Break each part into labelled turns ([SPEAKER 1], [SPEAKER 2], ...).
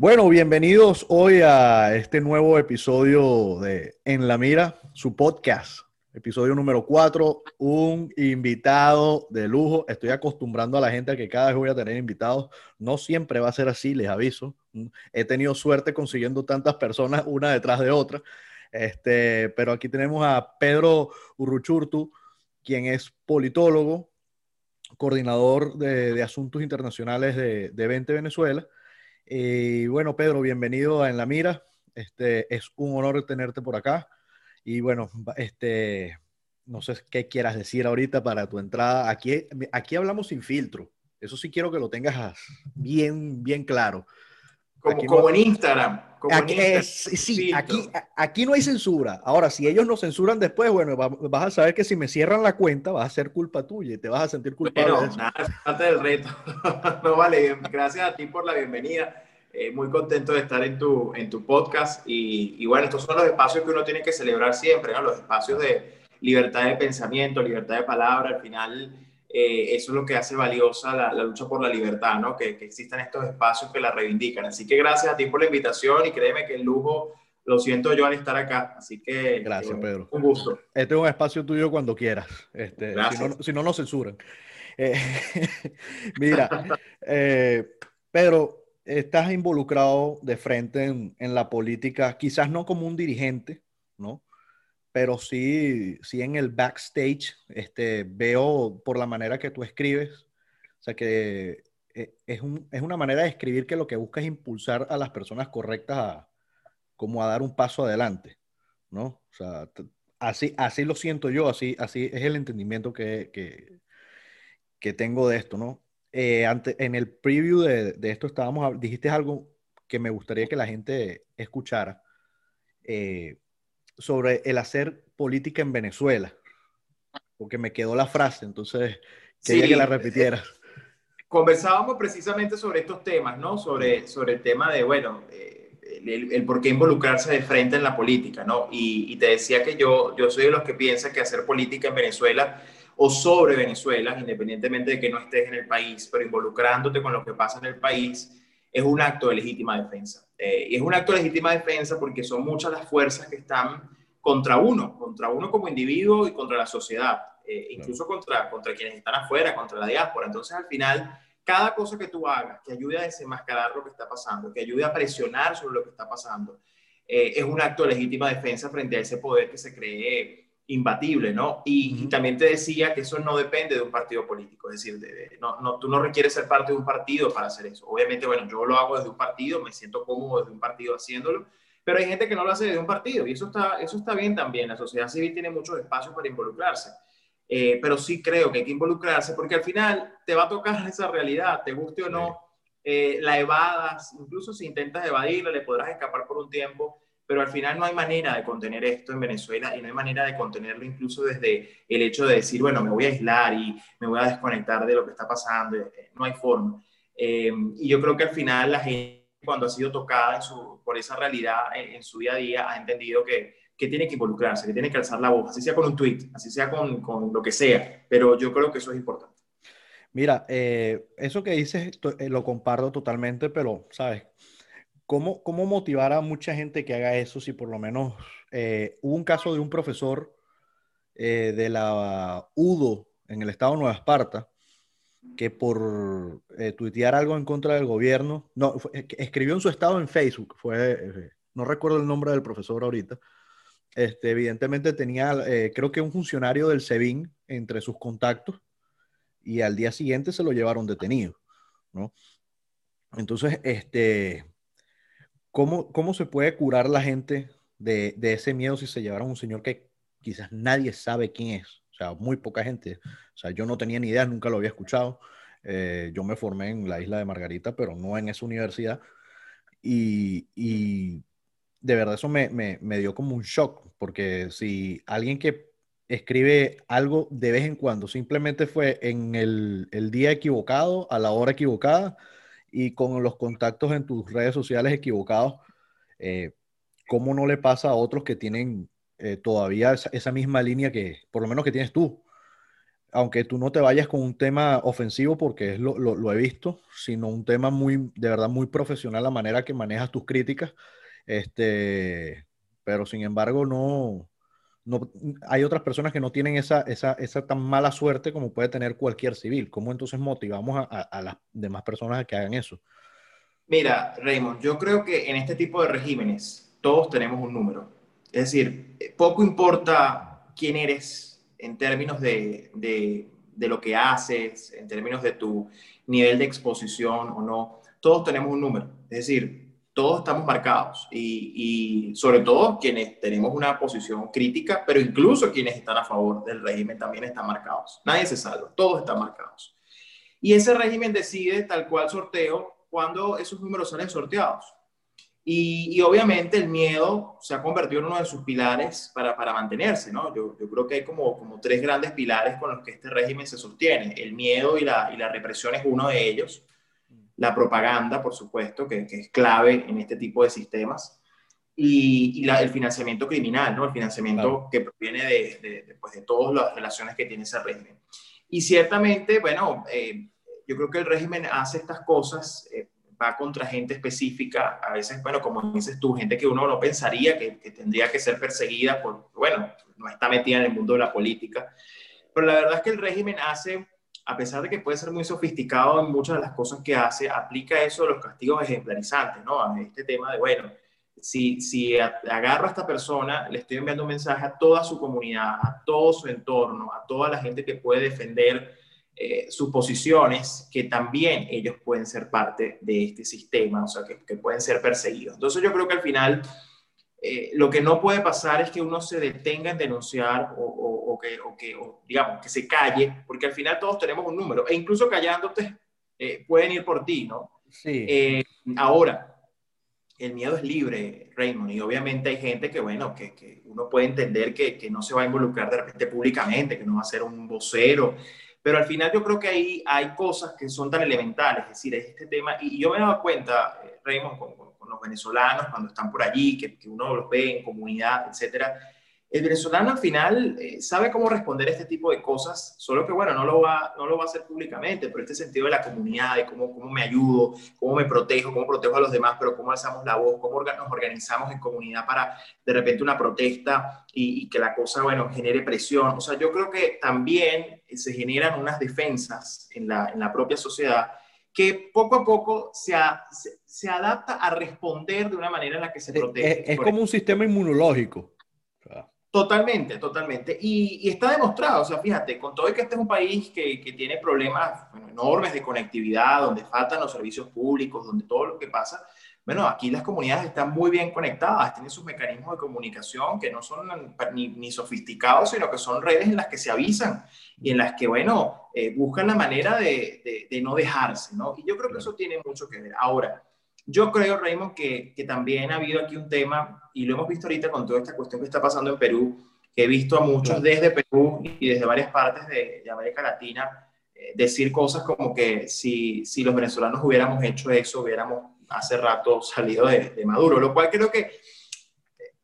[SPEAKER 1] Bueno, bienvenidos hoy a este nuevo episodio de En la Mira, su podcast. Episodio número 4, un invitado de lujo. Estoy acostumbrando a la gente a que cada vez voy a tener invitados. No siempre va a ser así, les aviso. He tenido suerte consiguiendo tantas personas una detrás de otra. Este, pero aquí tenemos a Pedro Urruchurtu, quien es politólogo, coordinador de, asuntos internacionales de, de 20 Venezuela y bueno, Pedro, bienvenido a En la Mira. Este, es un honor tenerte por acá. Y bueno, este, no sé qué quieras decir ahorita para tu entrada. Aquí, aquí hablamos sin filtro. Eso sí quiero que lo tengas bien, bien claro.
[SPEAKER 2] Como, en Instagram.
[SPEAKER 1] aquí, sí, aquí, aquí no hay censura. Ahora, si ellos nos censuran después, bueno, vas a saber que si me cierran la cuenta, va a ser culpa tuya y te vas a sentir culpable.
[SPEAKER 2] Pero, nada, es parte del reto. no vale, gracias a ti por la bienvenida. Eh, muy contento de estar en tu, en tu podcast y, y, bueno, estos son los espacios que uno tiene que celebrar siempre, ¿no? los espacios de libertad de pensamiento, libertad de palabra, al final eh, eso es lo que hace valiosa la, la lucha por la libertad, ¿no? que, que, existan estos espacios que la reivindican. Así que gracias a ti por la invitación y créeme que el lujo lo siento yo al estar acá, así que
[SPEAKER 1] gracias, Pedro.
[SPEAKER 2] Un gusto.
[SPEAKER 1] Este es un espacio tuyo cuando quieras, este, si, no, si no nos censuran. Eh, mira, Pedro, estás involucrado de frente en, la política, quizás no como un dirigente, ¿no? Pero sí, sí en el backstage, este, veo por la manera que tú escribes, o sea que eh, es, una manera de escribir que lo que busca es impulsar a las personas correctas a, como a dar un paso adelante, ¿no? O sea, así, así lo siento yo, así, así es el entendimiento que, que tengo de esto, ¿no? Eh, en el preview de, esto estábamos, dijiste algo que me gustaría que la gente escuchara eh, sobre el hacer política en Venezuela, porque me quedó la frase, entonces quería que la repitieras.
[SPEAKER 2] Conversábamos precisamente sobre estos temas, ¿no? Sobre, sobre el tema de, bueno, eh, el, por qué involucrarse de frente en la política, ¿no? Y, y, te decía que yo, yo soy de los que piensa que hacer política en Venezuela o sobre Venezuela, independientemente de que no estés en el país, pero involucrándote con lo que pasa en el país, es un acto de legítima defensa. Eh, y es un acto de legítima defensa porque son muchas las fuerzas que están contra uno, contra uno como individuo y contra la sociedad, eh, incluso contra, contra quienes están afuera, contra la diáspora. Entonces, al final, cada cosa que tú hagas que ayude a desenmascarar lo que está pasando, que ayude a presionar sobre lo que está pasando, eh, es un acto de legítima defensa frente a ese poder que se cree imbatible, ¿no? Y, también te decía que eso no depende de un partido político, es decir, no, no, tú no requieres ser parte de un partido para hacer eso. Obviamente, bueno, yo lo hago desde un partido, me siento cómodo desde un partido haciéndolo, pero hay gente que no lo hace desde un partido y eso está, eso está bien también. La sociedad civil tiene muchos espacios para involucrarse, eh, pero sí creo que hay que involucrarse porque al final te va a tocar esa realidad, te guste o no, eh, la evadas, incluso si intentas evadirla, le podrás escapar por un tiempo pero al final no hay manera de contener esto en Venezuela y no hay manera de contenerlo incluso desde el hecho de decir, bueno, me voy a aislar y me voy a desconectar de lo que está pasando, eh, no hay forma. Eh, y yo creo que al final la gente cuando ha sido tocada por esa realidad en, su día a día ha entendido que, que, tiene que involucrarse, que tiene que alzar la voz, así sea con un tweet, así sea con, con lo que sea, pero yo creo que eso es importante.
[SPEAKER 1] Mira, eh, eso que dices lo comparto totalmente, pero, ¿sabes? ¿Cómo, ¿Cómo motivar a mucha gente que haga eso si por lo menos eh, hubo un caso de un profesor eh, de la UDO en el estado de Nueva Esparta que por eh, tuitear algo en contra del gobierno, no, escribió en su estado en Facebook, fue, no recuerdo el nombre del profesor ahorita, este, evidentemente tenía, creo que un funcionario del SEBIN entre sus contactos y al día siguiente se lo llevaron detenido, ¿no? Entonces, este, ¿Cómo, ¿Cómo se puede curar la gente de, de, ese miedo si se llevaron a un señor que quizás nadie sabe quién es? O sea, muy poca gente. O sea, yo no tenía ni idea, nunca lo había escuchado. Eh, yo me formé en la isla de Margarita, pero no en esa universidad. Y, y de verdad eso me, me, me, dio como un shock, porque si alguien que escribe algo de vez en cuando simplemente fue en el, el día equivocado, a la hora equivocada, y con los contactos en tus redes sociales equivocados, eh, ¿cómo no le pasa a otros que tienen eh, todavía esa, misma línea que, por lo menos que tienes tú? aunque tú no te vayas con un tema ofensivo, porque es lo, lo, he visto, sino un tema muy, de verdad, muy profesional, la manera que manejas tus críticas. Este, pero sin embargo, no, hay otras personas que no tienen esa, esa, esa tan mala suerte como puede tener cualquier civil. ¿Cómo entonces motivamos a las demás personas a que hagan eso?
[SPEAKER 2] Mira, Raymond, yo creo que en este tipo de regímenes todos tenemos un número. Es decir, poco importa quién eres, en términos de, de, lo que haces, en términos de tu nivel de exposición o no, todos tenemos un número. Es decir, todos estamos marcados y, y, sobre todo quienes tenemos una posición crítica, pero incluso quienes están a favor del régimen también están marcados. Nadie se salva, todos están marcados. Y ese régimen decide tal cual sorteo cuando esos números salen sorteados. Y, obviamente el miedo se ha convertido en uno de sus pilares para, para mantenerse, ¿no? Yo, yo, creo que hay como, como tres grandes pilares con los que este régimen se sostiene. El miedo y la, y la represión es uno de ellos. La propaganda, por supuesto, que, que es clave en este tipo de sistemas. Y, y la, el financiamiento criminal, ¿no? El financiamiento que proviene de, de, pues de, todas las relaciones que tiene ese régimen. Y ciertamente, bueno, eh, yo creo que el régimen hace estas cosas eh, va contra gente específica, a veces, bueno, como dices tú, gente que uno no pensaría que, tendría que ser perseguida por, bueno, no está metida en el mundo de la política. Pero la verdad es que el régimen hace, a pesar de que puede ser muy sofisticado en muchas de las cosas que hace, aplica eso a los castigos ejemplarizantes, ¿no? A este tema de, bueno, si, si agarro a esta persona, le estoy enviando un mensaje a toda su comunidad, a todo su entorno, a toda la gente que puede defender eh, sus posiciones, que también ellos pueden ser parte de este sistema, o sea, que, que pueden ser perseguidos. Entonces yo creo que al final eh, lo que no puede pasar es que uno se detenga en denunciar o, o, que, o que digamos, que se calle, porque al final todos tenemos un número, e incluso callándote eh, pueden ir por ti, ¿no?
[SPEAKER 1] Sí.
[SPEAKER 2] ahora, el miedo es libre, Raymond, y obviamente hay gente que, bueno, que, que uno puede entender que, que, no se va a involucrar de repente públicamente, que no va a ser un vocero, pero al final yo creo que ahí hay cosas que son tan elementales, es decir, es este tema, y yo me he dado cuenta, eh, Raymond, con, con, los venezolanos cuando están por allí, que, que uno los ve en comunidad, etcétera, el venezolano al final eh, sabe cómo responder a este tipo de cosas, solo que bueno, no lo, va, no lo va a hacer públicamente, pero este sentido de la comunidad, de cómo, cómo me ayudo, cómo me protejo, cómo protejo a los demás, pero cómo alzamos la voz, cómo nos organizamos en comunidad para de repente una protesta y, y que la cosa, bueno, genere presión. O sea, yo creo que también se generan unas defensas en la, en la propia sociedad que poco a poco se, a, se, se, adapta a responder de una manera en la que se protege.
[SPEAKER 1] Es, es como un sistema inmunológico.
[SPEAKER 2] Totalmente, totalmente. Y, y, está demostrado, o sea, fíjate, con todo y que este es un país que, que tiene problemas bueno, enormes de conectividad, donde faltan los servicios públicos, donde todo lo que pasa, bueno, aquí las comunidades están muy bien conectadas, tienen sus mecanismos de comunicación que no son ni, ni sofisticados, sino que son redes en las que se avisan y en las que, bueno, eh, buscan la manera de, de, de, no dejarse, ¿no? Y yo creo que eso tiene mucho que ver. Ahora, yo creo, Raymond, que, que, también ha habido aquí un tema, y lo hemos visto ahorita con toda esta cuestión que está pasando en Perú, que he visto a muchos desde Perú y desde varias partes de, de América Latina eh, decir cosas como que si, si, los venezolanos hubiéramos hecho eso, hubiéramos hace rato salido de, de Maduro, lo cual creo que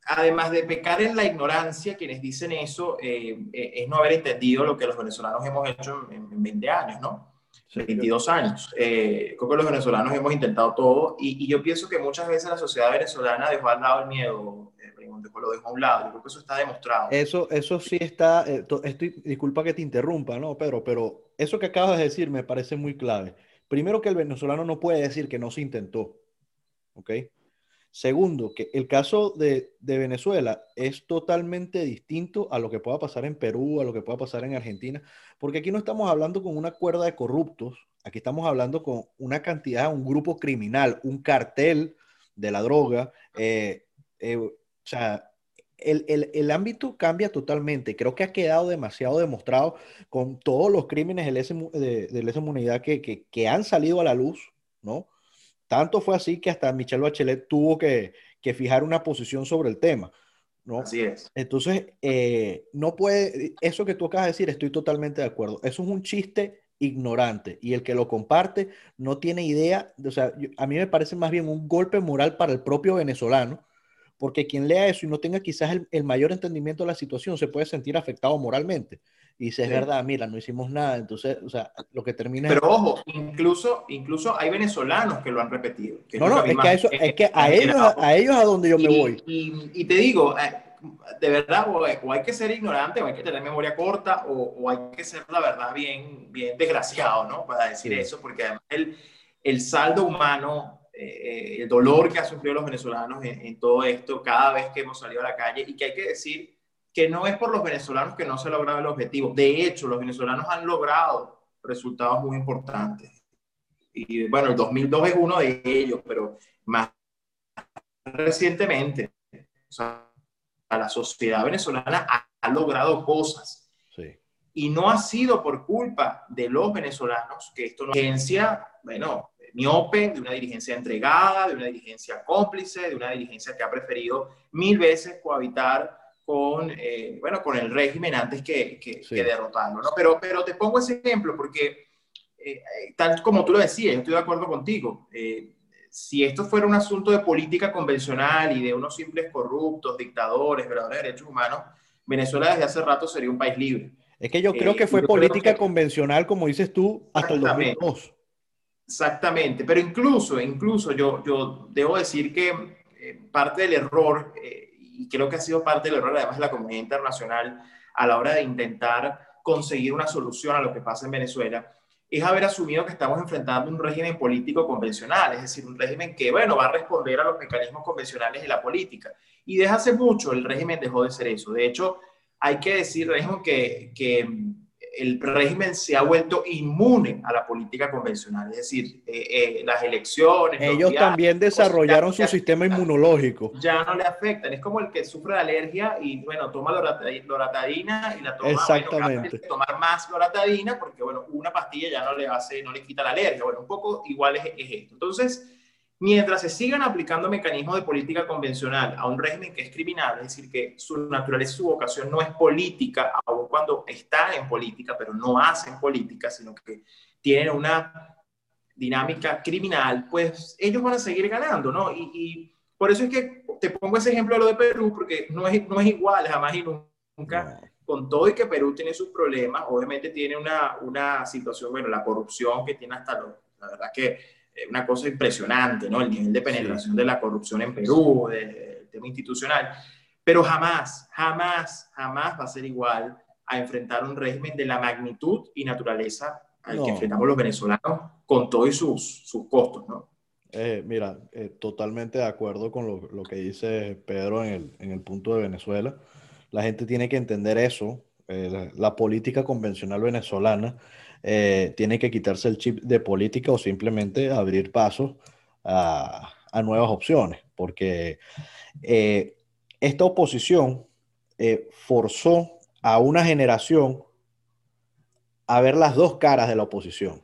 [SPEAKER 2] además de pecar en la ignorancia, quienes dicen eso eh, eh, es no haber entendido lo que los venezolanos hemos hecho en, en 20 años, ¿no? 22 años. Eh, creo que los venezolanos hemos intentado todo y, y, yo pienso que muchas veces la sociedad venezolana dejó al lado el miedo, eh, lo dejó a un lado. Yo creo que eso está demostrado.
[SPEAKER 1] Eso, eso sí está, eh, estoy, disculpa que te interrumpa, ¿no, Pedro? Pero eso que acabas de decir me parece muy clave. Primero que el venezolano no puede decir que no se intentó, ¿ok? Segundo, que el caso de, Venezuela es totalmente distinto a lo que pueda pasar en Perú, a lo que pueda pasar en Argentina, porque aquí no estamos hablando con una cuerda de corruptos, aquí estamos hablando con una cantidad, un grupo criminal, un cartel de la droga. Eh, eh, o sea, el, el, el, ámbito cambia totalmente. Creo que ha quedado demasiado demostrado con todos los crímenes de lesa, de, de lesa humanidad que, que, que han salido a la luz, ¿no? Tanto fue así que hasta Michelle Bachelet tuvo que, que fijar una posición sobre el tema. ¿no?
[SPEAKER 2] Así es.
[SPEAKER 1] Entonces, eh, no puede, eso que tú acabas de decir, estoy totalmente de acuerdo. Eso es un chiste ignorante y el que lo comparte no tiene idea, o sea, yo, a mí me parece más bien un golpe moral para el propio venezolano porque quien lea eso y no tenga quizás el, mayor entendimiento de la situación se puede sentir afectado moralmente. Y dice, es verdad, mira, no hicimos nada, entonces, o sea, lo que termina...
[SPEAKER 2] Pero ojo, incluso, incluso hay venezolanos que lo han repetido.
[SPEAKER 1] no, no, es que, a eso, es que a ellos, a ellos a donde yo me voy.
[SPEAKER 2] Y, te digo, eh, de verdad, o, hay que ser ignorante, o hay que tener memoria corta, o, hay que ser, la verdad, bien, bien desgraciado, ¿no? Para decir eso, porque además el, el saldo humano eh, el dolor que ha sufrido los venezolanos en, todo esto cada vez que hemos salido a la calle y que hay que decir que no es por los venezolanos que no se ha logrado el objetivo. De hecho, los venezolanos han logrado resultados muy importantes. Y bueno, el 2002 es uno de ellos, pero más recientemente, o sea, la sociedad venezolana ha, ha logrado cosas. Y no ha sido por culpa de los venezolanos que esto no agencia, bueno, miope, de una dirigencia entregada, de una dirigencia cómplice, de una dirigencia que ha preferido mil veces cohabitar con, eh, bueno, con el régimen antes que, que, derrotarlo. ¿no? Pero, pero te pongo ese ejemplo porque, eh, tal como tú lo decías, yo estoy de acuerdo contigo. Eh, si esto fuera un asunto de política convencional y de unos simples corruptos, dictadores, violadores de derechos humanos, Venezuela desde hace rato sería un país libre.
[SPEAKER 1] Es que yo creo que fue política convencional, como dices tú, hasta el 2002.
[SPEAKER 2] Exactamente, pero incluso, incluso yo, yo debo decir que eh, parte del error, eh, y creo que ha sido parte del error además de la comunidad internacional a la hora de intentar conseguir una solución a lo que pasa en Venezuela, es haber asumido que estamos enfrentando un régimen político convencional, es decir, un régimen que, bueno, va a responder a los mecanismos convencionales de la política. Y desde hace mucho el régimen dejó de ser eso. De hecho, hay que decir, régimen que, que el régimen se ha vuelto inmune a la política convencional, es decir, eh, eh, las elecciones.
[SPEAKER 1] Ellos también desarrollaron su sistema inmunológico.
[SPEAKER 2] Ya no le afectan, es como el que sufre de alergia y, bueno, toma loratadina y la toma,
[SPEAKER 1] Exactamente.
[SPEAKER 2] tomar más loratadina porque, bueno, una pastilla ya no le hace, no le quita la alergia. Bueno, un poco igual es, es esto. Entonces, Mientras se sigan aplicando mecanismos de política convencional a un régimen que es criminal, es decir, que su naturaleza y su vocación no es política, aun cuando están en política, pero no hacen política, sino que tienen una dinámica criminal, pues ellos van a seguir ganando, ¿no? Y, por eso es que te pongo ese ejemplo de lo de Perú, porque no es, no es igual, jamás y nunca. Con todo y que Perú tiene sus problemas, obviamente tiene una, una situación, bueno, la corrupción que tiene hasta lo, la verdad que una cosa impresionante, ¿no? El nivel de penetración de la corrupción en Perú, del tema institucional. Pero jamás, jamás, jamás va a ser igual a enfrentar un régimen de la magnitud y naturaleza al que enfrentamos los venezolanos con todos sus, sus costos, ¿no?
[SPEAKER 1] Eh, mira, eh, totalmente de acuerdo con lo, lo, que dice Pedro en el, en el, punto de Venezuela. La gente tiene que entender eso. la, la, política convencional venezolana eh, tiene que quitarse el chip de política o simplemente abrir paso a, nuevas opciones, porque eh, esta oposición eh, forzó a una generación a ver las dos caras de la oposición.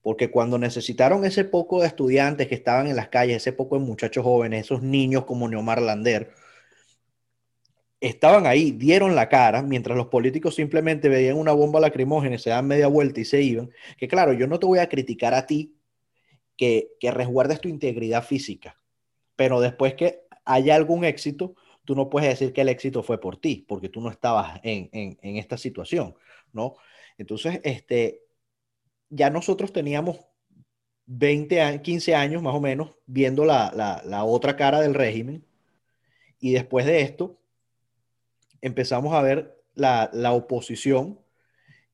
[SPEAKER 1] Porque cuando necesitaron ese poco de estudiantes que estaban en las calles, ese poco de muchachos jóvenes, esos niños como Neomar Lander, estaban ahí, dieron la cara, mientras los políticos simplemente veían una bomba lacrimógena, se dan media vuelta y se iban, que claro, yo no te voy a criticar a ti que, que resguardes tu integridad física, pero después que haya algún éxito, tú no puedes decir que el éxito fue por ti, porque tú no estabas en, en, esta situación, ¿no? Entonces, este, ya nosotros teníamos 20, 15 años más o menos viendo la, la, la otra cara del régimen, y después de esto, empezamos a ver la, oposición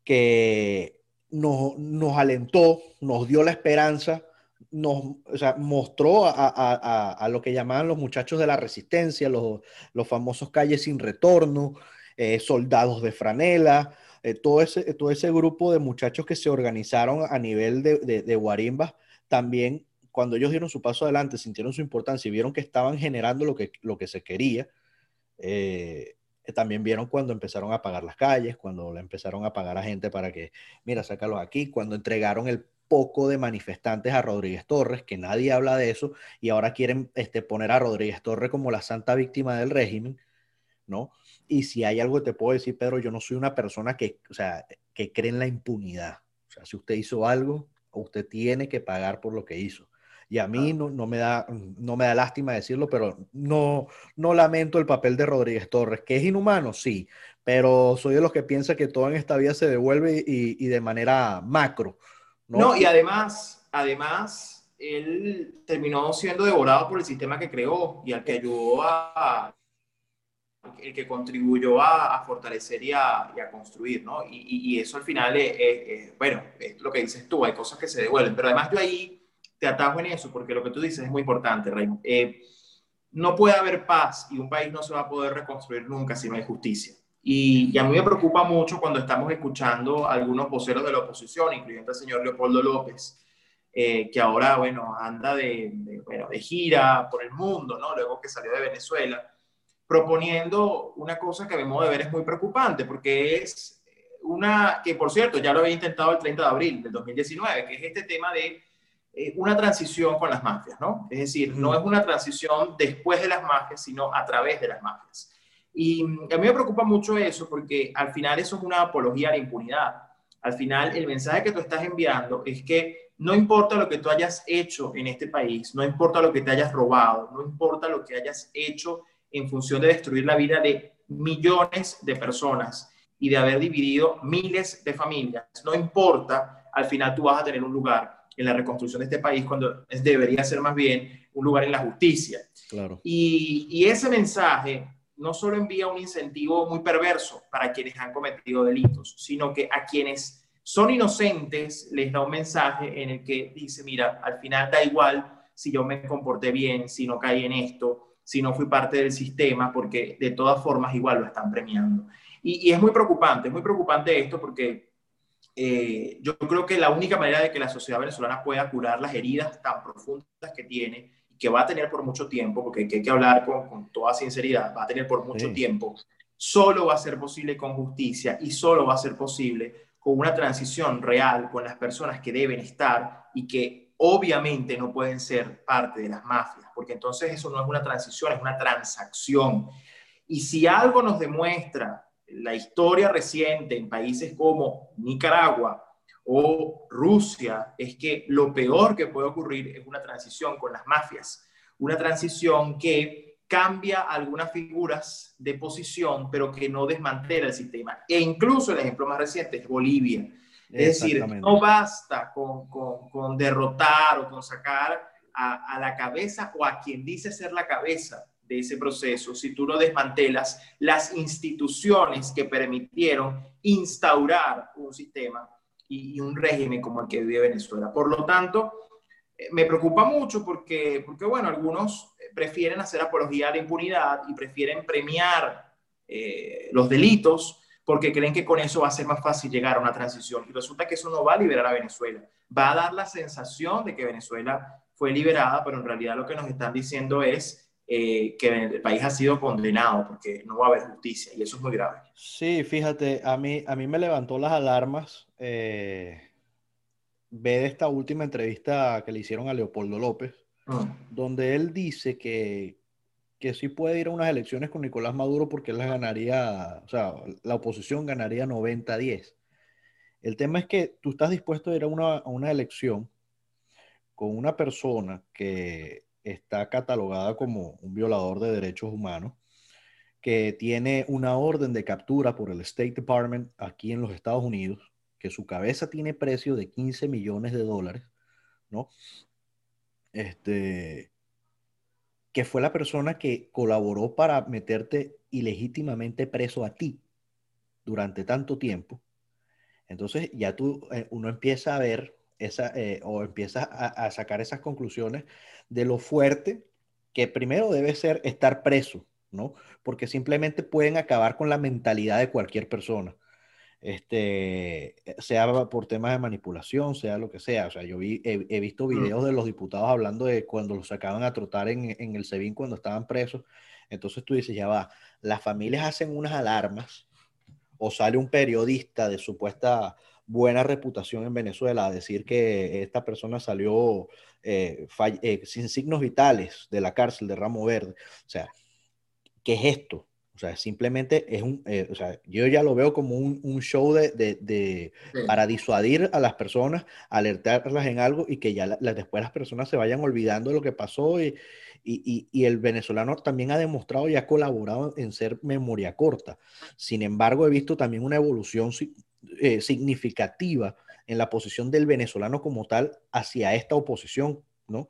[SPEAKER 1] que nos, alentó, nos dio la esperanza, nos mostró a, lo que llamaban los muchachos de la resistencia, los, famosos calles sin retorno, eh, soldados de franela, eh, todo, ese, todo ese grupo de muchachos que se organizaron a nivel de, de, Guarimbas, también cuando ellos dieron su paso adelante, sintieron su importancia y vieron que estaban generando lo que, lo que se quería, eh, también vieron cuando empezaron a pagar las calles, cuando le empezaron a pagar a gente para que, mira, sácalos aquí, cuando entregaron el poco de manifestantes a Rodríguez Torres, que nadie habla de eso, y ahora quieren este, poner a Rodríguez Torres como la santa víctima del régimen, ¿no? Y si hay algo que te puedo decir, Pedro, yo no soy una persona que, o sea, que cree en la impunidad. O sea, si usted hizo algo, usted tiene que pagar por lo que hizo. Y a mí no, no, me da, no me da lástima decirlo, pero no, no lamento el papel de Rodríguez Torres, que es inhumano, sí, pero soy de los que piensa que todo en esta vida se devuelve y, y de manera macro.
[SPEAKER 2] ¿no? no, y además, además, él terminó siendo devorado por el sistema que creó y al que ayudó a, el que contribuyó a, fortalecer y a, construir, ¿no? Y, y, eso al final es, bueno, es lo que dices tú, hay cosas que se devuelven, pero además yo ahí te atajo en eso, porque lo que tú dices es muy importante, Raymond. Eh, no puede haber paz y un país no se va a poder reconstruir nunca si no hay justicia. Y, y, a mí me preocupa mucho cuando estamos escuchando a algunos voceros de la oposición, incluyendo al señor Leopoldo López, eh, que ahora, bueno, anda de, de, bueno, de gira por el mundo, ¿no? Luego que salió de Venezuela proponiendo una cosa que a mi modo de ver es muy preocupante, porque es una, que por cierto ya lo había intentado el 30 de abril del 2019, que es este tema de eh, una transición con las mafias, ¿no? Es decir, no es una transición después de las mafias, sino a través de las mafias. Y a mí me preocupa mucho eso, porque al final eso es una apología a la impunidad. Al final el mensaje que tú estás enviando es que no importa lo que tú hayas hecho en este país, no importa lo que te hayas robado, no importa lo que hayas hecho en función de destruir la vida de millones de personas y de haber dividido miles de familias. No importa, al final tú vas a tener un lugar en la reconstrucción de este país cuando debería ser más bien un lugar en la justicia.
[SPEAKER 1] Claro.
[SPEAKER 2] Y, y ese mensaje no solo envía un incentivo muy perverso para quienes han cometido delitos, sino que a quienes son inocentes les da un mensaje en el que dice, mira, al final da igual si yo me comporté bien, si no caí en esto, si no fui parte del sistema, porque de todas formas igual lo están premiando. Y, es muy preocupante, es muy preocupante esto porque eh, yo creo que la única manera de que la sociedad venezolana pueda curar las heridas tan profundas que tiene y que va a tener por mucho tiempo, porque hay que hablar con, toda sinceridad, va a tener por mucho tiempo, solo va a ser posible con justicia y solo va a ser posible con una transición real con las personas que deben estar y que obviamente no pueden ser parte de las mafias porque entonces eso no es una transición, es una transacción. Y si algo nos demuestra la historia reciente en países como Nicaragua o Rusia, es que lo peor que puede ocurrir es una transición con las mafias, una transición que cambia algunas figuras de posición, pero que no desmantela el sistema. E incluso el ejemplo más reciente es Bolivia. Es decir, no basta con, con, con derrotar o con sacar a, la cabeza o a quien dice ser la cabeza de ese proceso, si tú no desmantelas las instituciones que permitieron instaurar un sistema y, un régimen como el que vive Venezuela. Por lo tanto, eh, me preocupa mucho porque, porque, bueno, algunos prefieren hacer apología a la impunidad y prefieren premiar eh, los delitos porque creen que con eso va a ser más fácil llegar a una transición. Y resulta que eso no va a liberar a Venezuela. Va a dar la sensación de que Venezuela fue liberada, pero en realidad lo que nos están diciendo es eh, que el país ha sido condenado porque no va a haber justicia y eso es muy grave.
[SPEAKER 1] Sí, fíjate, a mí, a mí me levantó las alarmas eh, ver esta última entrevista que le hicieron a Leopoldo López, mm. donde él dice que, que sí puede ir a unas elecciones con Nicolás Maduro porque él las ganaría, o sea, la oposición ganaría 90-10. El tema es que tú estás dispuesto a ir a una, a una elección con una persona que está catalogada como un violador de derechos humanos, que tiene una orden de captura por el State Department aquí en los Estados Unidos, que su cabeza tiene precio de 15 millones de dólares, ¿no? Este, que fue la persona que colaboró para meterte ilegítimamente preso a ti durante tanto tiempo. Entonces ya tú, eh, uno empieza a ver esa, eh, o empiezas a, sacar esas conclusiones de lo fuerte que primero debe ser estar preso, ¿no? Porque simplemente pueden acabar con la mentalidad de cualquier persona. Este, sea por temas de manipulación, sea lo que sea. O sea, yo vi, he, visto mm. videos de los diputados hablando de cuando los sacaban a trotar en, en el SEBIN cuando estaban presos. Entonces tú dices, ya va, las familias hacen unas alarmas o sale un periodista de supuesta buena reputación en Venezuela a decir que esta persona salió eh, eh, sin signos vitales de la cárcel de Ramo Verde. O sea, ¿qué es esto? O sea, simplemente es un, eh, o sea, yo ya lo veo como un, un show de, de, de para disuadir a las personas, alertarlas en algo y que ya la, después las personas se vayan olvidando de lo que pasó y, y, y, el venezolano también ha demostrado y ha colaborado en ser memoria corta. Sin embargo, he visto también una evolución eh, significativa en la posición del venezolano como tal hacia esta oposición, ¿no?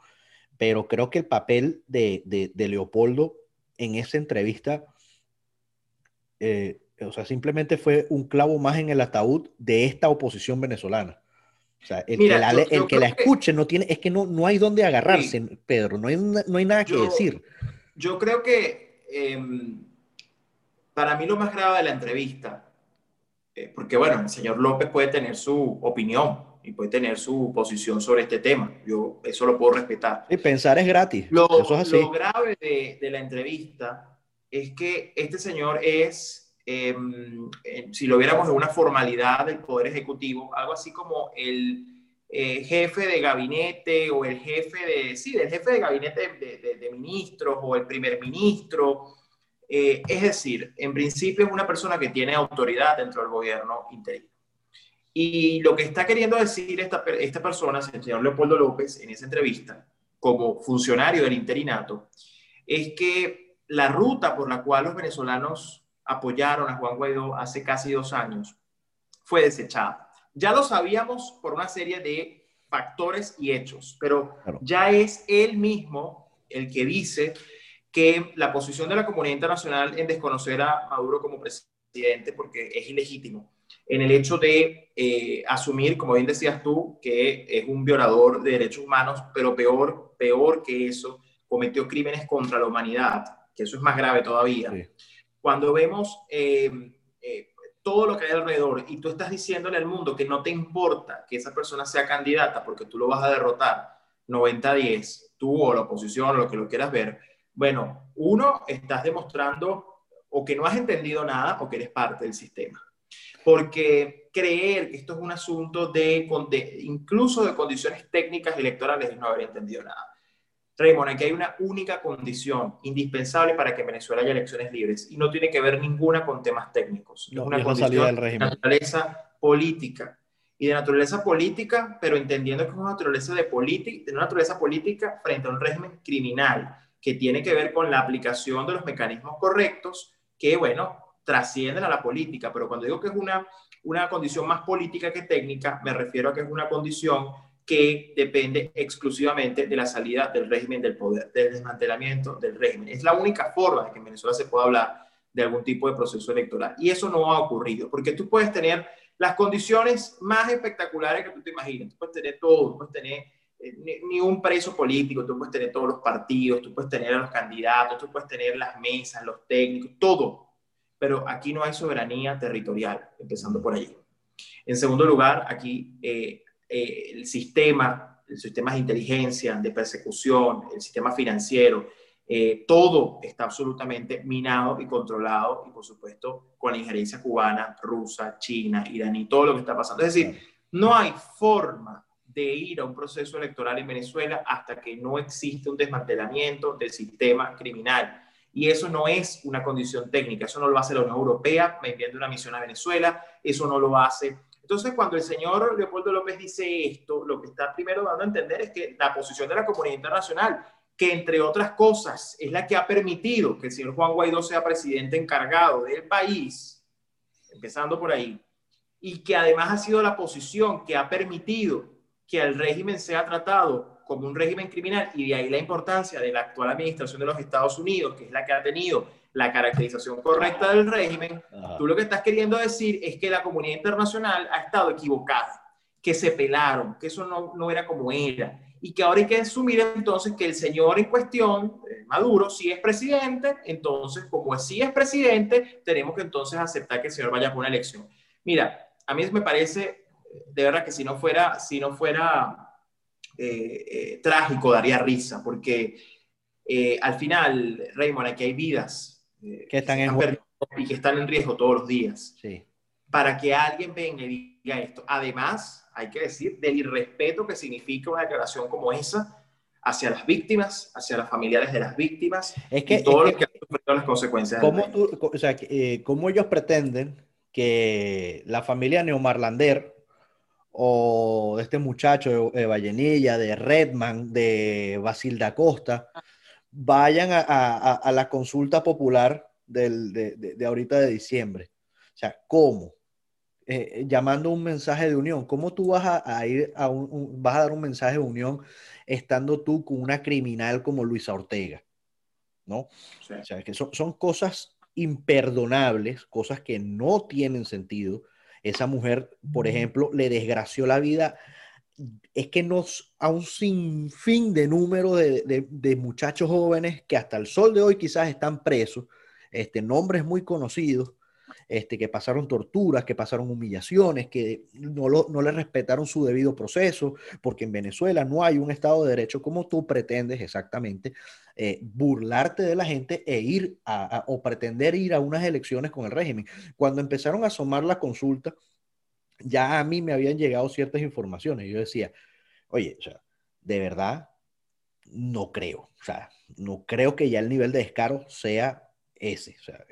[SPEAKER 1] Pero creo que el papel de, de, de Leopoldo en esa entrevista eh, o sea, simplemente fue un clavo más en el ataúd de esta oposición venezolana. O sea, el que la, el que la escuche no tiene, es que no, no hay dónde agarrarse, Pedro, no hay, no hay nada que decir.
[SPEAKER 2] Yo creo que em, para mí lo más grave de la entrevista, eh, porque bueno, el señor López puede tener su opinión y puede tener su posición sobre este tema, yo eso lo puedo respetar.
[SPEAKER 1] Y pensar es gratis.
[SPEAKER 2] Lo, eso es así. lo grave de, de la entrevista es que este señor es, em, si lo viéramos en una formalidad del Poder Ejecutivo, algo así como el eh, jefe de gabinete o el jefe de, sí, del jefe de gabinete de, ministros o el primer ministro. Eh, es decir, en principio es una persona que tiene autoridad dentro del gobierno interino. Y lo que está queriendo decir esta, esta persona, el señor Leopoldo López, en esa entrevista, como funcionario del interinato, es que la ruta por la cual los venezolanos apoyaron a Juan Guaidó hace casi dos años fue desechada. Ya lo sabíamos por una serie de factores y hechos, pero ya es él mismo el que dice que la posición de la comunidad internacional en desconocer a Maduro como presidente, porque es ilegítimo, en el hecho de eh, asumir, como bien decías tú, que es un violador de derechos humanos, pero peor, peor que eso, cometió crímenes contra la humanidad que eso es más grave todavía. Cuando vemos eh, eh, todo lo que hay alrededor y tú estás diciéndole al mundo que no te importa que esa persona sea candidata porque tú lo vas a derrotar 90-10, tú o la oposición o lo que lo quieras ver, bueno, uno, estás demostrando o que no has entendido nada o que eres parte del sistema. Porque creer que esto es un asunto de, de incluso de condiciones técnicas electorales es no haber entendido nada. Raymond, aquí hay una única condición indispensable para que en Venezuela haya elecciones libres y no tiene que ver ninguna con temas técnicos. es una condición de naturaleza política. Y de naturaleza política, pero entendiendo que es una naturaleza de, de una naturaleza política frente a un régimen criminal que tiene que ver con la aplicación de los mecanismos correctos que, bueno, trascienden a la política. Pero cuando digo que es una, una condición más política que técnica, me refiero a que es una condición que depende exclusivamente de la salida del régimen del poder, del desmantelamiento del régimen. Es la única forma de que en Venezuela se pueda hablar de algún tipo de proceso electoral. Y eso no ha ocurrido, porque tú puedes tener las condiciones más espectaculares que tú te imaginas. Tú puedes tener todo, puedes tener eh, ni, un preso político, tú puedes tener todos los partidos, tú puedes tener a los candidatos, tú puedes tener las mesas, los técnicos, todo. Pero aquí no hay soberanía territorial, empezando por allí. En segundo lugar, aquí eh, eh, el sistema, el sistema de inteligencia, de persecución, el sistema financiero, eh, todo está absolutamente minado y controlado y por supuesto con la injerencia cubana, rusa, china, iraní, todo lo que está pasando. Es decir, no hay forma de ir a un proceso electoral en Venezuela hasta que no existe un desmantelamiento del sistema criminal. Y eso no es una condición técnica, eso no lo hace la Unión Europea enviando una misión a Venezuela, eso no lo hace entonces, cuando el señor Leopoldo López dice esto, lo que está primero dando a entender es que la posición de la comunidad internacional, que entre otras cosas es la que ha permitido que el señor Juan Guaidó sea presidente encargado del país, empezando por ahí, y que además ha sido la posición que ha permitido que el régimen sea tratado como un régimen criminal, y de ahí la importancia de la actual administración de los Estados Unidos, que es la que ha tenido la caracterización correcta del régimen, tú lo que estás queriendo decir es que la comunidad internacional ha estado equivocada, que se pelaron, que eso no, no era como era, y que ahora hay que asumir entonces que el señor en cuestión, eh, Maduro, si es presidente, entonces como si es presidente, tenemos que entonces aceptar que el señor vaya por una elección. Mira, a mí me parece, de verdad que si no fuera, si no fuera eh, eh, trágico, daría risa, porque al final, Raymond, aquí hay vidas,
[SPEAKER 1] que están, en
[SPEAKER 2] y que están en riesgo todos los días. Sí. Para que alguien venga y diga esto. Además, hay que decir del irrespeto que significa una declaración como esa hacia las víctimas, hacia los familiares de las víctimas,
[SPEAKER 1] es que,
[SPEAKER 2] todo
[SPEAKER 1] lo que,
[SPEAKER 2] las consecuencias.
[SPEAKER 1] ¿Cómo, tú, o sea, eh, ¿Cómo ellos pretenden que la familia Neomarlander o de este muchacho de, Vallenilla, de Redman, de Basil da Costa, vayan a, la consulta popular de, ahorita de diciembre? O sea, ¿cómo? Eh, llamando un mensaje de unión. ¿Cómo tú vas a, ir a un, vas a dar un mensaje de unión estando tú con una criminal como Luisa Ortega? ¿No? O sea, que son, son cosas imperdonables, cosas que no tienen sentido. Esa mujer, por ejemplo, le desgració la vida. Es que nos, a un sinfín de número de, de, muchachos jóvenes que hasta el sol de hoy quizás están presos, este, nombres muy conocidos, este, que pasaron torturas, que pasaron humillaciones, que no, lo, no le respetaron su debido proceso, porque en Venezuela no hay un Estado de Derecho como tú pretendes exactamente eh, burlarte de la gente e ir a, o pretender ir a unas elecciones con el régimen. Cuando empezaron a asomar la consulta, ya a mí me habían llegado ciertas informaciones. Yo decía, oye, o sea, de verdad, no creo. O sea, no creo que ya el nivel de descaro sea ese. O sea,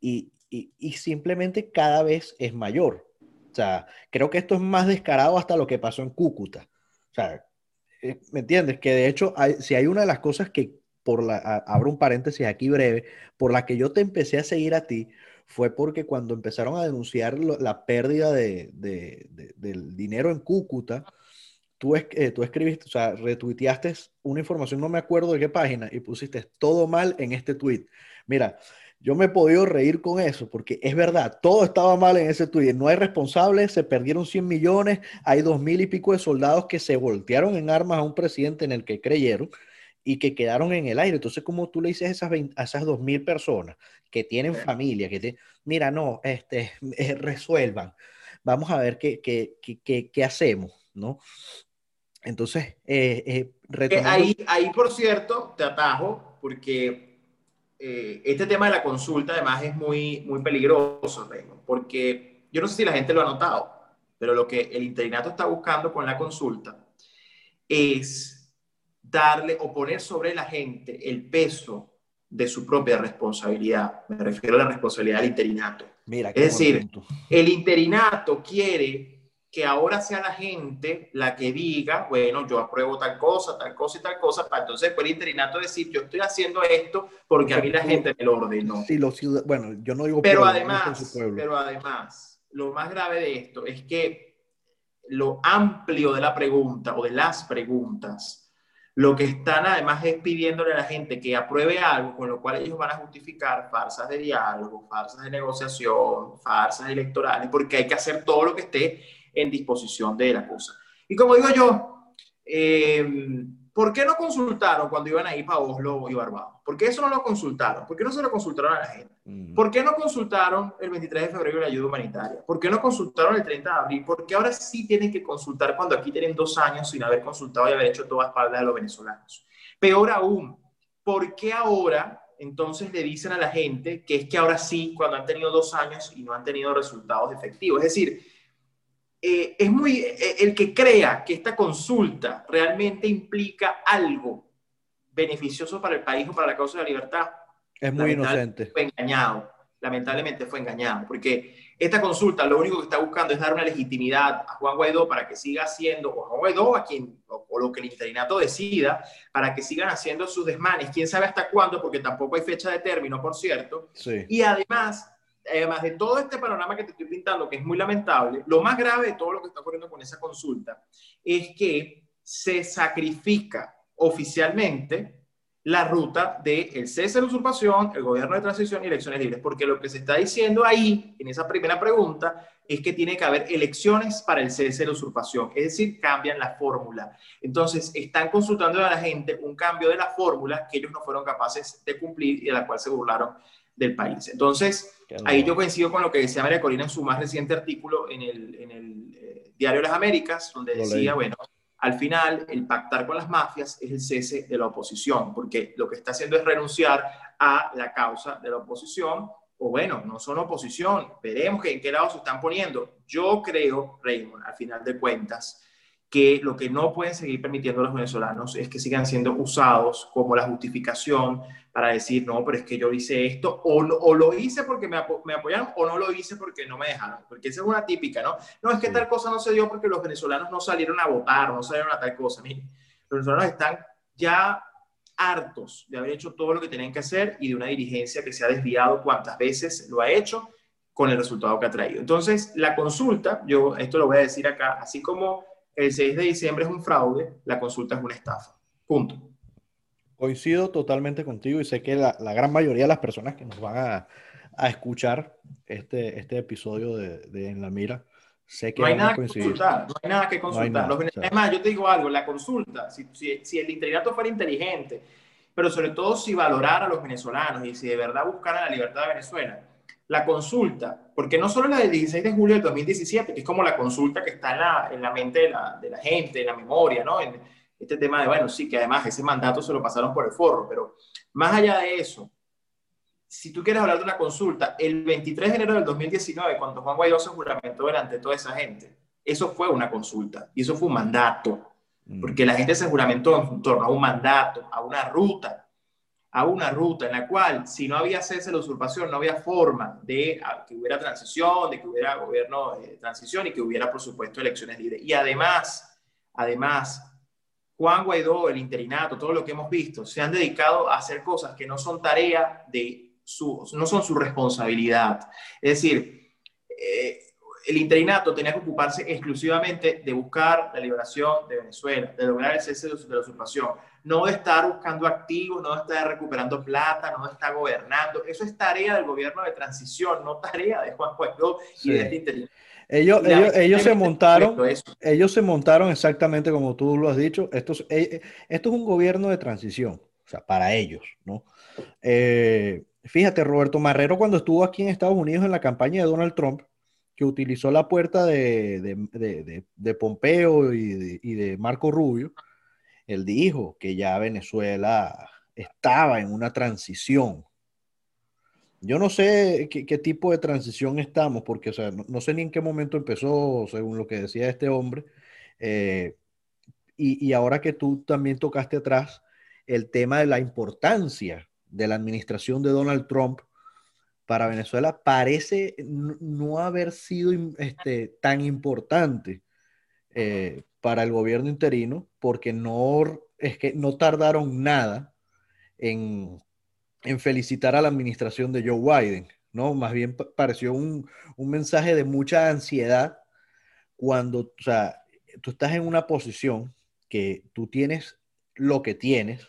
[SPEAKER 1] y, y, simplemente cada vez es mayor. O sea, creo que esto es más descarado hasta lo que pasó en Cúcuta. O sea, eh, ¿me entiendes? Que de hecho, si hay una de las cosas que, por la, abro un paréntesis aquí breve, por la que yo te empecé a seguir a ti, fue porque cuando empezaron a denunciar la pérdida de, del dinero en Cúcuta, tú, eh, tú escribiste, o sea, retuiteaste una información, no me acuerdo de qué página, y pusiste todo mal en este tweet. Mira, yo me he podido reír con eso, porque es verdad, todo estaba mal en ese Twitter. No hay responsables, se perdieron 100 millones, hay dos mil y pico de soldados que se voltearon en armas a un presidente en el que creyeron y que quedaron en el aire. Entonces, como tú le dices a esas, a esas dos mil personas que tienen familia, que te, mira, no, este, eh, resuelvan, vamos a ver qué, qué, qué, qué hacemos, ¿no? Entonces, eh,
[SPEAKER 2] eh, ahí, ahí, por cierto, te atajo, porque eh, este tema de la consulta además es muy, muy peligroso, porque yo no sé si la gente lo ha notado, pero lo que el interinato está buscando con la consulta es darle o poner sobre la gente el peso de su propia responsabilidad. Me refiero a la responsabilidad del interinato. Mira, es decir, el interinato quiere que ahora sea la gente la que diga, bueno, yo apruebo tal cosa, tal cosa y tal cosa, para entonces por el interinato decir, yo estoy haciendo esto porque a mí la gente me lo ordenó.
[SPEAKER 1] Sí, los bueno, yo no digo...
[SPEAKER 2] Pero además, pero además, lo más grave de esto es que lo amplio de la pregunta o de las preguntas, lo que están además es pidiéndole a la gente que apruebe algo con lo cual ellos van a justificar farsas de diálogo, farsas de negociación, farsas electorales, porque hay que hacer todo lo que esté en disposición de la cosa. Y como digo yo, eh, ¿por qué no consultaron cuando iban a ir para Oslo y Barbados? ¿Por qué eso no lo consultaron? ¿Por qué no se lo consultaron a la gente? ¿Por qué no consultaron el 23 de febrero la ayuda humanitaria? ¿Por qué no consultaron el 30 de abril? ¿Por qué ahora sí tienen que consultar cuando aquí tienen dos años sin haber consultado y haber hecho toda espalda de los venezolanos? Peor aún, ¿por qué ahora entonces le dicen a la gente que es que ahora sí, cuando han tenido dos años y no han tenido resultados efectivos? Es decir, eh, es muy, eh, el que crea que esta consulta realmente implica algo beneficioso para el país o para la causa de la libertad,
[SPEAKER 1] es muy inocente.
[SPEAKER 2] Fue engañado, lamentablemente fue engañado, porque esta consulta lo único que está buscando es dar una legitimidad a Juan Guaidó para que siga haciendo, o a Juan Guaidó, a quien, o, lo que el interinato decida, para que sigan haciendo sus desmanes, quién sabe hasta cuándo, porque tampoco hay fecha de término, por cierto,
[SPEAKER 1] sí.
[SPEAKER 2] y además además de todo este panorama que te estoy pintando, que es muy lamentable, lo más grave de todo lo que está ocurriendo con esa consulta es que se sacrifica oficialmente la ruta del el cese de la usurpación, el gobierno de transición y elecciones libres, porque lo que se está diciendo ahí, en esa primera pregunta, es que tiene que haber elecciones para el cese de la usurpación, es decir, cambian la fórmula. Entonces, están consultando a la gente un cambio de la fórmula que ellos no fueron capaces de cumplir y de la cual se burlaron del país. Entonces, ahí yo coincido con lo que decía María Corina en su más reciente artículo en el, en el eh, Diario de las Américas, donde decía, bueno, al final el pactar con las mafias es el cese de la oposición, porque lo que está haciendo es renunciar a la causa de la oposición, o bueno, no son oposición, veremos que, en qué lado se están poniendo. Yo creo, Raymond, al final de cuentas, que lo que no pueden seguir permitiendo los venezolanos es que sigan siendo usados como la justificación para decir, no, pero es que yo hice esto, o, o lo hice porque me, me, apoyaron, o no lo hice porque no me dejaron, porque esa es una típica, ¿no? No, es que tal cosa no se dio porque los venezolanos no salieron a votar, no salieron a tal cosa. Miren, los venezolanos están ya hartos de haber hecho todo lo que tenían que hacer y de una dirigencia que se ha desviado cuantas veces lo ha hecho con el resultado que ha traído. Entonces, la consulta, yo esto lo voy a decir acá, así como el 6 de diciembre es un fraude, la consulta es una estafa. Punto.
[SPEAKER 1] Coincido totalmente contigo y sé que la, gran mayoría de las personas que nos van a, a escuchar este, este episodio de, de, En la Mira, sé que
[SPEAKER 2] no hay nada que consultar, no hay nada que consultar. Los, es más, yo te digo algo, la consulta, si, si, si el interinato fuera inteligente, pero sobre todo si valorara a los venezolanos y si de verdad buscara la libertad de Venezuela, la consulta, porque no solo la del 16 de julio del 2017, que es como la consulta que está en la, en la mente de la, de la, gente, en la memoria, ¿no? En este tema de, bueno, sí, que además ese mandato se lo pasaron por el forro, pero más allá de eso, si tú quieres hablar de una consulta, el 23 de enero del 2019, cuando Juan Guaidó se juramentó delante de toda esa gente, eso fue una consulta y eso fue un mandato, mm. porque la gente se juramentó en torno a un mandato, a una ruta, a una ruta en la cual, si no había cese de la usurpación, no había forma de que hubiera transición, de que hubiera gobierno de transición y que hubiera, por supuesto, elecciones libres. Y además, además, Juan Guaidó, el interinato, todo lo que hemos visto, se han dedicado a hacer cosas que no son tarea de su, no son su responsabilidad. Es decir, eh, el interinato tenía que ocuparse exclusivamente de buscar la liberación de Venezuela, de lograr el cese de la usurpación, no de estar buscando activos, no de estar recuperando plata, no de estar gobernando. Eso es tarea del gobierno de transición, no tarea de Juan Guaidó y de este interinato.
[SPEAKER 1] Ellos, ellos, ellos, se montaron, ellos se montaron exactamente como tú lo has dicho. Esto es, eh, esto es un gobierno de transición, o sea, para ellos, ¿no? Eh, fíjate, Roberto Marrero, cuando estuvo aquí en Estados Unidos en la campaña de Donald Trump, que utilizó la puerta de, de, de, Pompeo y, de, Marco Rubio, él dijo que ya Venezuela estaba en una transición. Yo no sé qué, tipo de transición estamos, porque o sea, no, sé ni en qué momento empezó, según lo que decía este hombre. Eh, y ahora que tú también tocaste atrás el tema de la importancia de la administración de Donald Trump para Venezuela parece no haber sido este, tan importante eh, para el gobierno interino, porque no, es que no tardaron nada en, en felicitar a la administración de Joe Biden, ¿no? Más bien pareció un, un mensaje de mucha ansiedad cuando, o sea, tú estás en una posición que tú tienes lo que tienes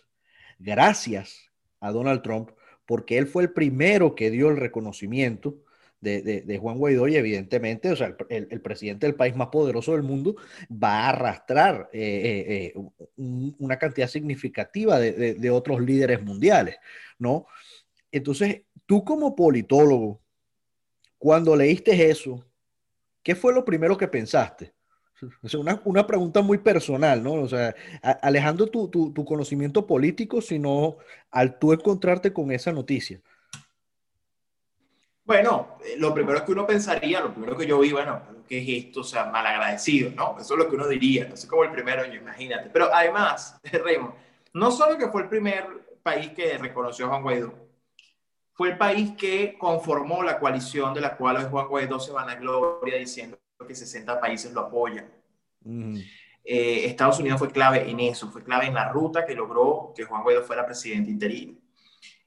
[SPEAKER 1] gracias a Donald Trump, porque él fue el primero que dio el reconocimiento de, de, Juan Guaidó y evidentemente, o sea, el, el, presidente del país más poderoso del mundo va a arrastrar eh, eh, eh un, una cantidad significativa de, de, otros líderes mundiales, ¿no? Entonces, tú como politólogo, cuando leíste eso, ¿qué fue lo primero que pensaste? Una, una, pregunta muy personal, ¿no? O sea, alejando tu, tu, tu, conocimiento político, sino al tú encontrarte con esa noticia.
[SPEAKER 2] Bueno, eh, lo primero que uno pensaría, lo primero que yo vi, bueno, ¿qué es esto? O sea, malagradecido, ¿no? Eso es lo que uno diría, no como el primer año, imagínate. Pero además, Remo, no solo que fue el primer país que reconoció a Juan Guaidó, fue el país que conformó la coalición de la cual hoy Juan Guaidó se van a gloria diciendo que 60 países lo apoyan. Eh, Estados Unidos fue clave en eso, fue clave en la ruta que logró que Juan Guaidó fuera presidente interino.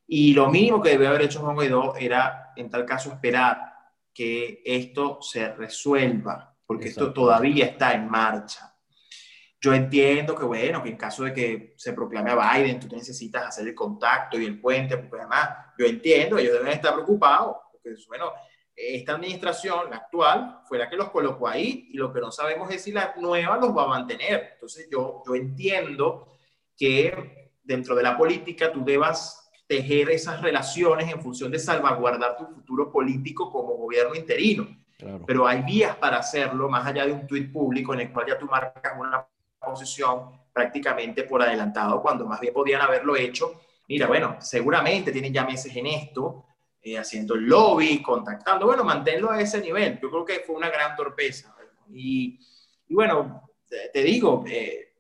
[SPEAKER 2] Y lo mínimo que debió haber hecho Juan Guaidó era, en tal caso, esperar que esto se resuelva, porque esto todavía está en marcha. Yo entiendo que, bueno, que en caso de que se proclame a Biden, tú necesitas hacer el contacto y el puente, porque además, yo entiendo, ellos deben estar preocupados, porque, bueno, esta administración, la actual, fue la que los colocó ahí y lo que no sabemos es si la nueva los va a mantener. Entonces yo, yo entiendo que dentro de la política tú debas tejer esas relaciones en función de salvaguardar tu futuro político como gobierno interino. Pero hay vías para hacerlo más allá de un tuit público en el cual ya tú marcas una posición prácticamente por adelantado, cuando más bien podían haberlo hecho. Mira, bueno, seguramente tienen ya meses en esto, eh, haciendo lobby, contactando. Bueno, manténlo a ese nivel. Yo creo que fue una gran torpeza. Y, y bueno, te, digo, eh,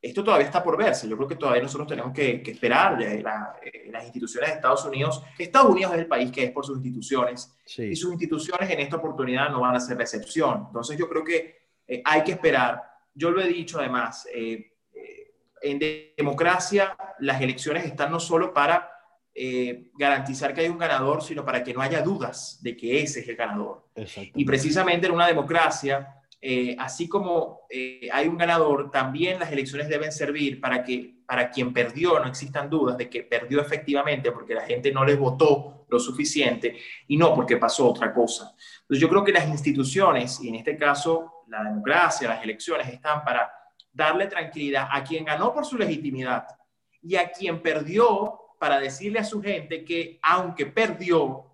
[SPEAKER 2] esto todavía está por verse. Yo creo que todavía nosotros tenemos que, esperar. las instituciones de Estados Unidos, Estados Unidos es el país que es por sus instituciones y sus instituciones en esta oportunidad no van a ser la excepción. Entonces yo creo que hay que esperar. Yo lo he dicho además, en democracia las elecciones están no solo para eh, garantizar que hay un ganador, sino para que no haya dudas de que ese es el ganador. Y precisamente en una democracia, eh, así como eh, hay un ganador, también las elecciones deben servir para que para quien perdió no existan dudas de que perdió efectivamente porque la gente no les votó lo suficiente y no porque pasó otra cosa. Entonces yo creo que las instituciones, y en este caso la democracia, las elecciones, están para darle tranquilidad a quien ganó por su legitimidad y a quien perdió para decirle a su gente que aunque perdió,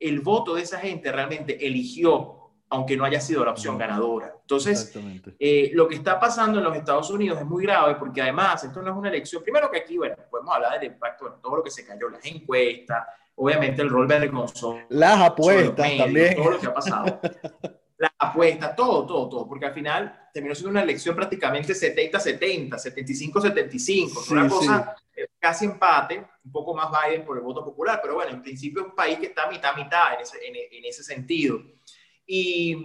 [SPEAKER 2] el voto de esa gente realmente eligió, aunque no haya sido la opción ganadora. Entonces, eh, lo que está pasando en los Estados Unidos es muy grave porque además esto no es una elección, primero que aquí, bueno, podemos hablar del impacto de todo lo que se cayó, las encuestas, obviamente el rol vergonzoso.
[SPEAKER 1] Las apuestas también.
[SPEAKER 2] Todo lo que ha pasado. la apuesta, todo, todo, todo, porque al final terminó siendo una elección prácticamente 70-70, 75-75, una cosa eh, casi empate, un poco más Biden por el voto popular, pero bueno, en principio es un país que está mitad-mitad en ese, en, ese sentido. Y,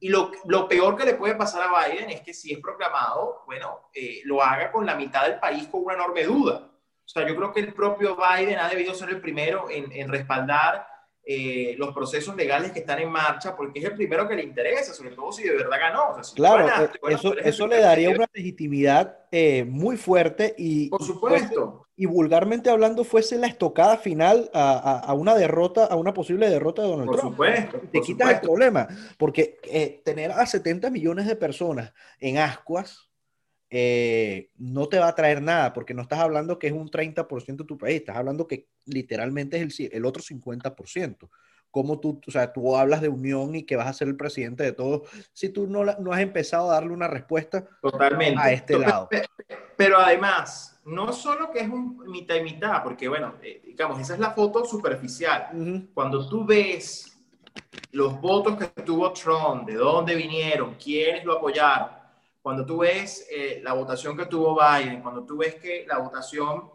[SPEAKER 2] y lo, lo, peor que le puede pasar a Biden es que si es proclamado, bueno, eh, lo haga con la mitad del país con una enorme duda. O sea, yo creo que el propio Biden ha debido ser el primero en, en respaldar eh, los procesos legales que están en marcha, porque es el primero que le interesa, sobre todo si de verdad ganó.
[SPEAKER 1] claro, eh, eso, eso le daría una legitimidad eh, muy fuerte y,
[SPEAKER 2] por supuesto.
[SPEAKER 1] y vulgarmente hablando, fuese la estocada final a, a, una derrota, a una posible derrota de Donald
[SPEAKER 2] por
[SPEAKER 1] Trump.
[SPEAKER 2] Supuesto,
[SPEAKER 1] Te quitas el problema, porque tener a 70 millones de personas en ascuas eh, no te va a traer nada, porque no estás hablando que es un 30% de tu país, estás hablando que literalmente es el, el otro 50%. Como tú, o sea, tú hablas de unión y que vas a ser el presidente de todos, si tú no, no has empezado a darle una respuesta
[SPEAKER 2] Totalmente.
[SPEAKER 1] a este lado.
[SPEAKER 2] Pero además, no solo que es un mitad y mitad, porque bueno, eh, digamos, esa es la foto superficial. Cuando tú ves los votos que tuvo Trump, de dónde vinieron, quiénes lo apoyaron, cuando tú ves eh, la votación que tuvo Biden, cuando tú ves que la votación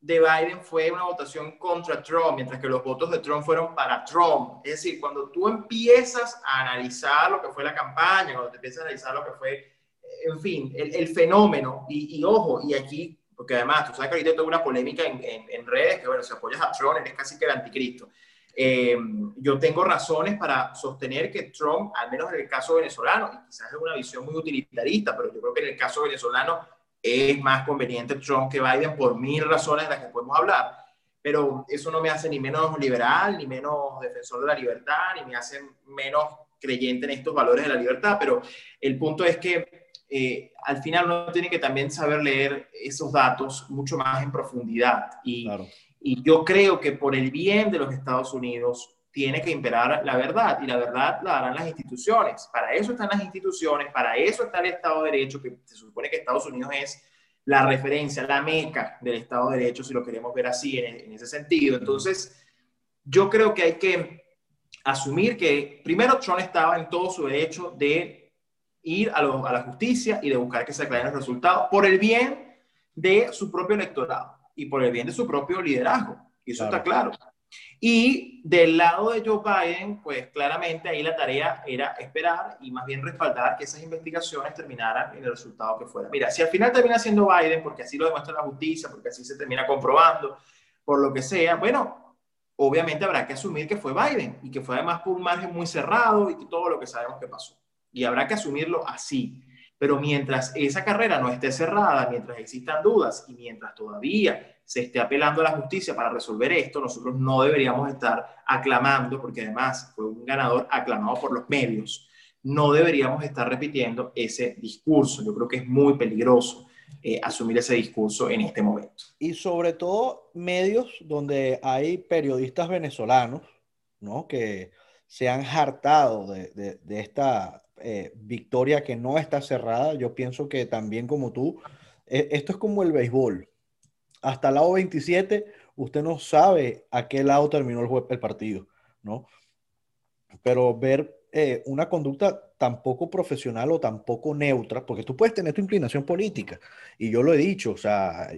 [SPEAKER 2] de Biden fue una votación contra Trump, mientras que los votos de Trump fueron para Trump. Es decir, cuando tú empiezas a analizar lo que fue la campaña, cuando te empiezas a analizar lo que fue, eh, en fin, el, fenómeno, y, ojo, y aquí, porque además, tú sabes que ahorita toda una polémica en, en, redes, que bueno, si apoyas a Trump, eres casi que el anticristo. Eh, yo tengo razones para sostener que Trump, al menos en el caso venezolano, y quizás es una visión muy utilitarista, pero yo creo que en el caso venezolano es más conveniente Trump que Biden por mil razones de las que podemos hablar. Pero eso no me hace ni menos liberal, ni menos defensor de la libertad, ni me hace menos creyente en estos valores de la libertad. Pero el punto es que eh, al final uno tiene que también saber leer esos datos mucho más en profundidad. Y, claro. Y yo creo que por el bien de los Estados Unidos tiene que imperar la verdad y la verdad la darán las instituciones. Para eso están las instituciones, para eso está el Estado de Derecho, que se supone que Estados Unidos es la referencia, la meca del Estado de Derecho, si lo queremos ver así en, ese sentido. Entonces, yo creo que hay que asumir que primero Trump estaba en todo su derecho de ir a, a la justicia y de buscar que se aclaren los resultados por el bien de su propio electorado y por el bien de su propio liderazgo. Y eso está claro. Y del lado de Joe Biden, pues claramente ahí la tarea era esperar y más bien respaldar que esas investigaciones terminaran en el resultado que fuera. Mira, si al final termina siendo Biden, porque así lo demuestra la justicia, porque así se termina comprobando, por lo que sea, bueno, obviamente habrá que asumir que fue Biden y que fue además por un margen muy cerrado y todo lo que sabemos que pasó. Y habrá que asumirlo así. Pero mientras esa carrera no esté cerrada, mientras existan dudas y mientras todavía se esté apelando a la justicia para resolver esto, nosotros no deberíamos estar aclamando, porque además fue un ganador aclamado por los medios, no deberíamos estar repitiendo ese discurso. Yo creo que es muy peligroso eh, asumir ese discurso en este momento.
[SPEAKER 1] Y sobre todo medios donde hay periodistas venezolanos, ¿no? Que se han hartado de, de esta eh, victoria que no está cerrada. Yo pienso que también como tú, e, esto es como el béisbol. Hasta el lado 27, usted no sabe a qué lado terminó el, el partido, ¿no? Pero ver eh, una conducta tan poco profesional o tan poco neutra, porque tú puedes tener tu inclinación política, y yo lo he dicho, o sea,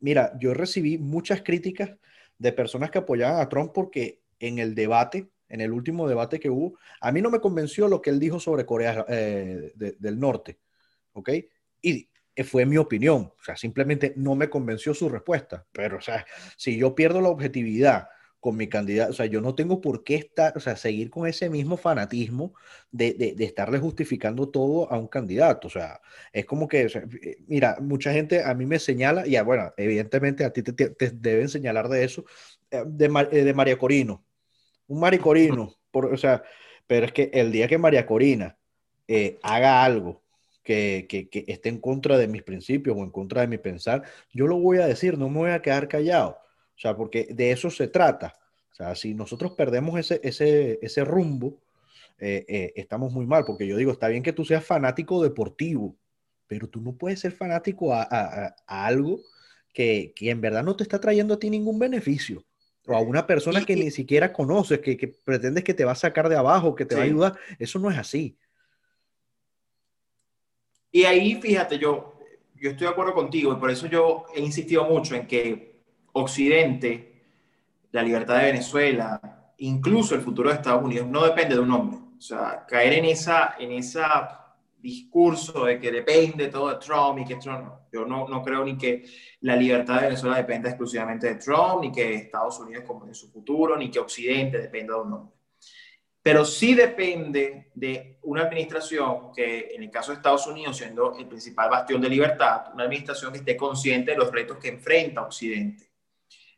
[SPEAKER 1] mira, yo recibí muchas críticas de personas que apoyaban a Trump porque en el debate, en el último debate que hubo, a mí no me convenció lo que él dijo sobre Corea eh, del Norte, ¿ok? Y fue mi opinión, o sea, simplemente no me convenció su respuesta, pero, o sea, si yo pierdo la objetividad con mi candidato, o sea, yo no tengo por qué estar, o sea, seguir con ese mismo fanatismo de, de, estarle justificando todo a un candidato, o sea, es como que, eh, mira, mucha gente a mí me señala, y bueno, evidentemente a ti te, te, deben señalar de eso, eh, de, de María Corino, un María Corino, por, o sea, pero es que el día que María Corina haga algo que, que, que, esté en contra de mis principios o en contra de mi pensar, yo lo voy a decir, no me voy a quedar callado. O sea, porque de eso se trata. O sea, si nosotros perdemos ese, ese, ese rumbo, eh, eh, estamos muy mal, porque yo digo, está bien que tú seas fanático deportivo, pero tú no puedes ser fanático a, a, a algo que, que, en verdad no te está trayendo a ti ningún beneficio. O a una persona que ni siquiera conoces, que, que, pretendes que te va a sacar de abajo, que te sí. va a ayudar. Eso no es así.
[SPEAKER 2] Y ahí, fíjate, yo, yo estoy de acuerdo contigo y por eso yo he insistido mucho en que Occidente, la libertad de Venezuela, incluso el futuro de Estados Unidos, no depende de un hombre. O sea, caer en esa, en esa discurso de que depende todo de Trump y que Trump, yo no, no creo ni que la libertad de Venezuela dependa exclusivamente de Trump, ni que Estados Unidos como de su futuro, ni que Occidente dependa de un hombre. Pero sí depende de una administración que, en el caso de Estados Unidos, siendo el principal bastión de libertad, una administración que esté consciente de los retos que enfrenta Occidente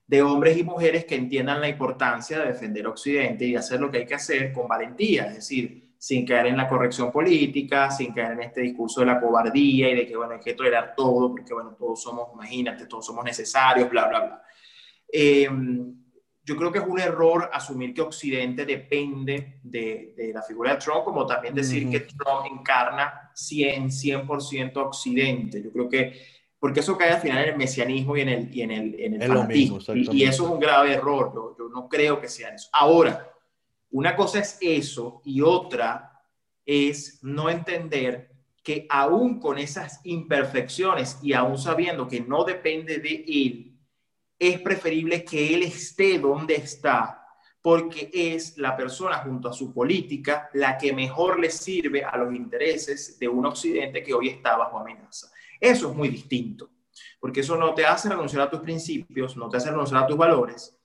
[SPEAKER 2] de hombres y mujeres que entiendan la importancia de defender Occidente y hacer lo que hay que hacer con valentía, es decir, sin caer en la corrección política, sin caer en este discurso de la cobardía y de que, bueno, hay que tolerar todo, porque, bueno, todos somos, imagínate, todos somos necesarios, bla, bla, bla. Eh, yo creo que es un error asumir que Occidente depende de, de la figura de Trump, como también decir uh -huh. que Trump encarna 100, 100% Occidente. Yo creo que porque eso cae al final en el mesianismo y en el, y en el, en el fanatismo. Mismo, y, y, eso es un grave error, yo, yo, no creo que sea eso. Ahora, una cosa es eso y otra es no entender que aún con esas imperfecciones y aún sabiendo que no depende de él, es preferible que él esté donde está, porque es la persona junto a su política la que mejor le sirve a los intereses de un occidente que hoy está bajo amenaza. Eso es muy distinto, porque eso no te hace renunciar a tus principios, no te hace renunciar a tus valores,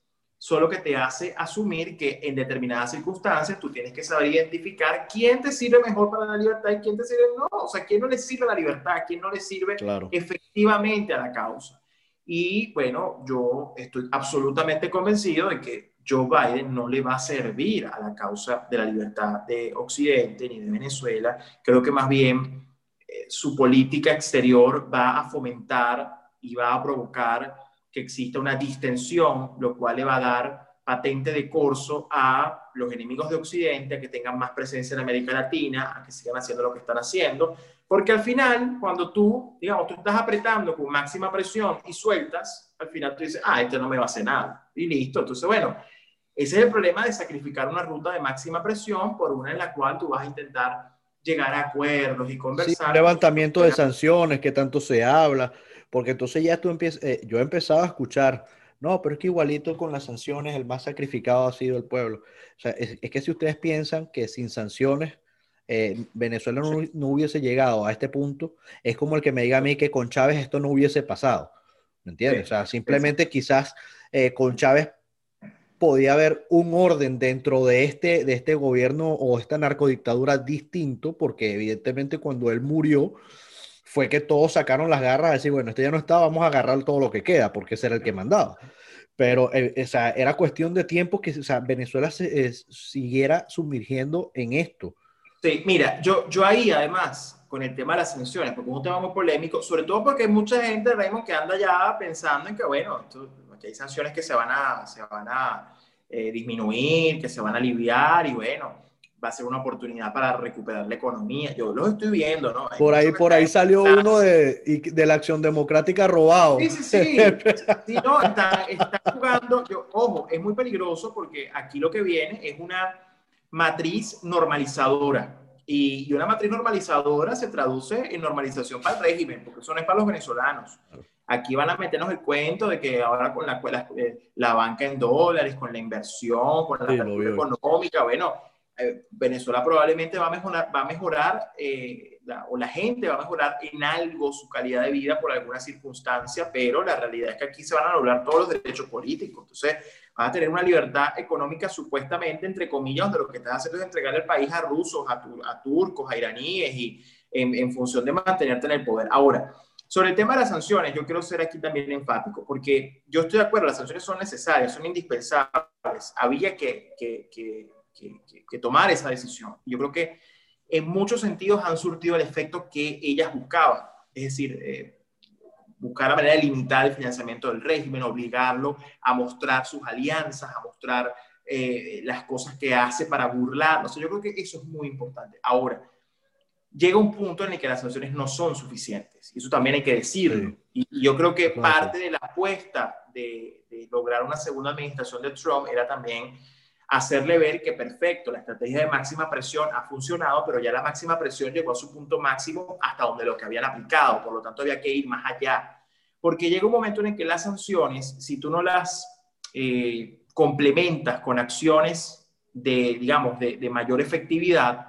[SPEAKER 2] solo que te hace asumir que en determinadas circunstancias tú tienes que saber identificar quién te sirve mejor para la libertad y quién te sirve no, o sea, quién no le sirve la libertad, quién no le sirve claro. efectivamente a la causa. Y bueno, yo estoy absolutamente convencido de que Joe Biden no le va a servir a la causa de la libertad de Occidente ni de Venezuela. Creo que más bien su política exterior va a fomentar y va a provocar que exista una distensión, lo cual le va a dar patente de corso a los enemigos de Occidente, a que tengan más presencia en América Latina, a que sigan haciendo lo que están haciendo, porque al final, cuando tú, digamos, tú estás apretando con máxima presión y sueltas, al final tú dices, ah, este no me va a hacer nada, y listo. Entonces, bueno, ese es el problema de sacrificar una ruta de máxima presión por una en la cual tú vas a intentar llegar a acuerdos y conversar.
[SPEAKER 1] Sí, un levantamiento de sanciones que tanto se habla, porque entonces ya tú empiezas, eh, yo he empezado a escuchar, no, pero es que igualito con las sanciones el más sacrificado ha sido el pueblo. O sea, es, es que si ustedes piensan que sin sanciones eh, Venezuela no, no, hubiese llegado a este punto, es como el que me diga a mí que con Chávez esto no hubiese pasado. ¿Me entiendes? Sí. O sea, simplemente quizás eh, con Chávez podía haber un orden dentro de este, de este gobierno o esta narcodictadura distinto, porque evidentemente cuando él murió fue que todos sacaron las garras a decir, bueno, este ya no está, vamos a agarrar todo lo que queda, porque ese era el que mandaba. Pero eh, o sea, era cuestión de tiempo que o sea, Venezuela se, eh, siguiera sumergiendo en esto.
[SPEAKER 2] Sí, mira, yo, yo ahí además, con el tema de las sanciones, porque es un tema muy polémico, sobre todo porque hay mucha gente, Raymond, que anda ya pensando en que, bueno, esto, que hay sanciones que se van a, se van a eh, disminuir, que se van a aliviar y bueno, va a ser una oportunidad para recuperar la economía. Yo lo estoy viendo, ¿no?
[SPEAKER 1] Hay por ahí, por ahí salió uno de, de la acción democrática robado.
[SPEAKER 2] Sí, sí, sí. sí no, está, está jugando. Yo, ojo, es muy peligroso porque aquí lo que viene es una matriz normalizadora. Y, una matriz normalizadora se traduce en normalización para el régimen, porque eso no es para los venezolanos. Aquí van a meternos el cuento de que ahora con la, la, eh, la banca en dólares, con la inversión, con la sí, económica, bueno, eh, Venezuela probablemente va a mejorar, va a mejorar eh, o la gente va a mejorar en algo su calidad de vida por alguna circunstancia, pero la realidad es que aquí se van a anular todos los derechos políticos. Entonces, van a tener una libertad económica supuestamente, entre comillas, donde lo que están haciendo es entregar el país a rusos, a, turcos, a iraníes y en, en función de mantenerte en el poder. Ahora, sobre el tema de las sanciones, yo quiero ser aquí también enfático, porque yo estoy de acuerdo, las sanciones son necesarias, son indispensables. Había que, que, que que, tomar esa decisión. Yo creo que en muchos sentidos han surtido el efecto que ellas buscaban, es decir, eh, buscar la manera de limitar el financiamiento del régimen, obligarlo a mostrar sus alianzas, a mostrar eh, las cosas que hace para burlarnos. yo creo que eso es muy importante. Ahora, llega un punto en el que las sanciones no son suficientes, y eso también hay que decirlo. Y, yo creo que parte de la apuesta de, de lograr una segunda administración de Trump era también hacerle ver que perfecto, la estrategia de máxima presión ha funcionado, pero ya la máxima presión llegó a su punto máximo hasta donde lo que habían aplicado, por lo tanto había que ir más allá, porque llega un momento en el que las sanciones, si tú no las eh, complementas con acciones de, digamos, de, mayor efectividad,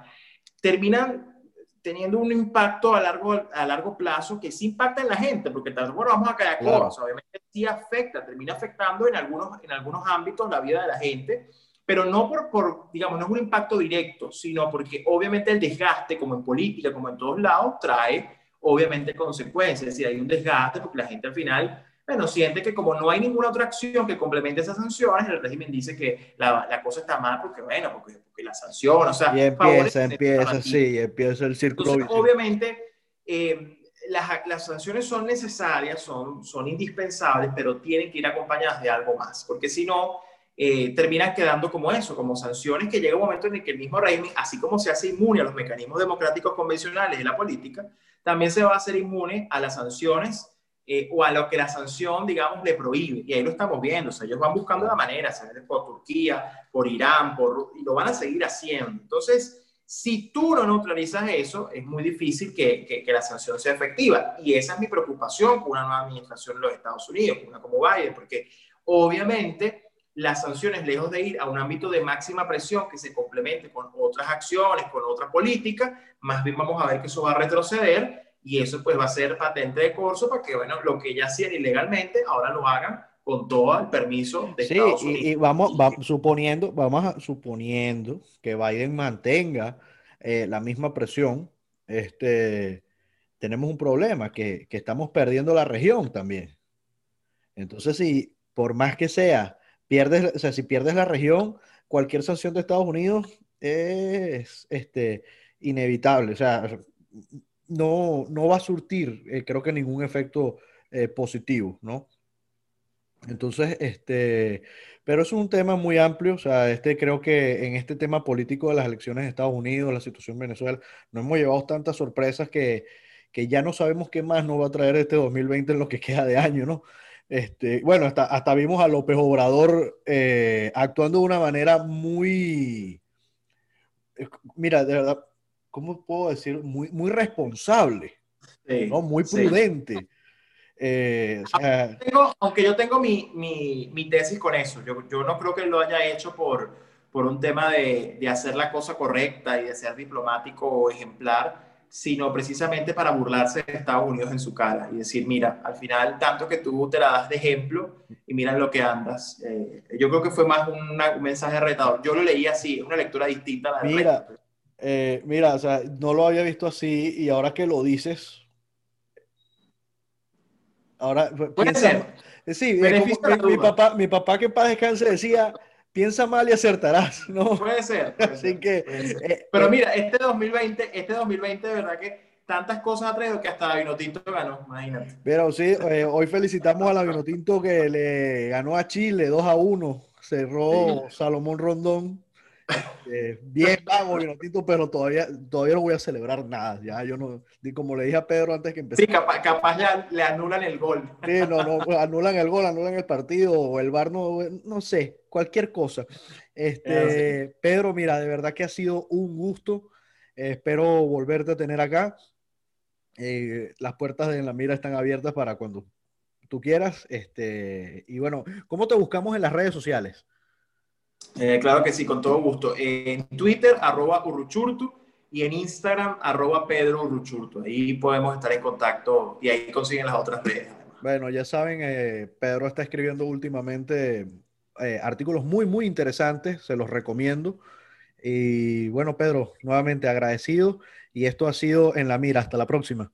[SPEAKER 2] terminan teniendo un impacto a largo, a largo plazo que sí impacta en la gente, porque bueno, vamos a caer claro. obviamente sí afecta, termina afectando en algunos, en algunos ámbitos la vida de la gente, pero no por, por, digamos, no es un impacto directo, sino porque obviamente el desgaste, como en política, como en todos lados, trae obviamente consecuencias, es decir, hay un desgaste porque la gente al final, bueno, siente que como no hay ninguna otra acción que complemente esas sanciones, el régimen dice que la, la cosa está mal porque, bueno, porque, porque la sanción, o sea...
[SPEAKER 1] Y empieza, empieza, sí, empieza el círculo.
[SPEAKER 2] Entonces, obviamente, eh, las, las, sanciones son necesarias, son, son indispensables, pero tienen que ir acompañadas de algo más, porque si no, eh, terminan quedando como eso, como sanciones que llega un momento en el que el mismo régimen, así como se hace inmune a los mecanismos democráticos convencionales de la política, también se va a hacer inmune a las sanciones eh, o a lo que la sanción, digamos, le prohíbe. Y ahí lo estamos viendo, o sea, ellos van buscando la manera, se por Turquía, por Irán, por, y lo van a seguir haciendo. Entonces, si tú no neutralizas eso, es muy difícil que, que, que, la sanción sea efectiva. Y esa es mi preocupación con una nueva administración en los Estados Unidos, una como Biden, porque obviamente las sanciones, lejos de ir a un ámbito de máxima presión que se complemente con otras acciones, con otra política, más bien vamos a ver que eso va a retroceder y eso pues va a ser patente de corso para que, bueno, lo que ya hacían ilegalmente, ahora lo hagan con todo el permiso de Estados Unidos.
[SPEAKER 1] Y, y vamos, suponiendo, vamos a, suponiendo que Biden mantenga eh, la misma presión, este, tenemos un problema, que, que estamos perdiendo la región también. Entonces, si por más que sea pierdes, o sea, si pierdes la región, cualquier sanción de Estados Unidos es este, inevitable. O sea, no, no va a surtir, eh, creo que ningún efecto eh, positivo, ¿no? Entonces, este, pero es un tema muy amplio, o sea, este creo que en este tema político de las elecciones de Estados Unidos, la situación en Venezuela, nos hemos llevado tantas sorpresas que, que ya no sabemos qué más nos va a traer este 2020 en lo que queda de año, ¿no? Este, bueno, hasta, hasta vimos a López Obrador eh, actuando de una manera muy, mira, de verdad, ¿cómo puedo decir? Muy, muy responsable, ¿no? muy prudente.
[SPEAKER 2] Eh, aunque, yo tengo mi, mi, mi, tesis con eso, yo, yo, no creo que lo haya hecho por, por un tema de, de hacer la cosa correcta y de ser diplomático o ejemplar sino precisamente para burlarse de Estados Unidos en su cara y decir, mira, al final tanto que tú te la das de ejemplo y mira lo que andas. Eh, yo creo que fue más un mensaje retador. Yo lo leí así, una lectura distinta a
[SPEAKER 1] la Mira, eh, mira, o sea, no lo había visto así y ahora que lo dices, ahora
[SPEAKER 2] Puede ser.
[SPEAKER 1] Sí, mi, papá, mi papá que para descanse decía, piensa mal y acertarás, ¿no?
[SPEAKER 2] Puede ser.
[SPEAKER 1] Así que.
[SPEAKER 2] Eh, Pero mira, este 2020, este 2020, de verdad que tantas cosas ha traído que hasta la Vinotinto ganó, imagínate.
[SPEAKER 1] Pero sí, eh, hoy felicitamos a la Vinotinto que le ganó a Chile 2 a 1. Cerró Salomón Rondón. Eh, bien vago, pero todavía, todavía no voy a celebrar nada. Ya yo no, como le dije a Pedro antes que empezara.
[SPEAKER 2] Sí, capaz, capaz ya le anulan el gol.
[SPEAKER 1] Sí, no, no, anulan el gol, anulan el partido, o el bar no, no sé cualquier cosa. Este, Pedro, mira, de verdad que ha sido un gusto. espero volverte a tener acá. Eh, las puertas de la mira están abiertas para cuando tú quieras. Este, y bueno, ¿cómo te buscamos en las redes sociales?
[SPEAKER 2] Eh, claro que sí, con todo gusto. en Twitter, arroba Urruchurtu, y en Instagram, arroba Pedro Urruchurtu. Ahí podemos estar en contacto y ahí consiguen las otras redes.
[SPEAKER 1] Bueno, ya saben, eh, Pedro está escribiendo últimamente eh, artículos muy, muy interesantes, se los recomiendo. Y bueno, Pedro, nuevamente agradecido y esto ha sido en la mira. Hasta la próxima.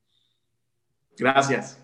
[SPEAKER 2] Gracias.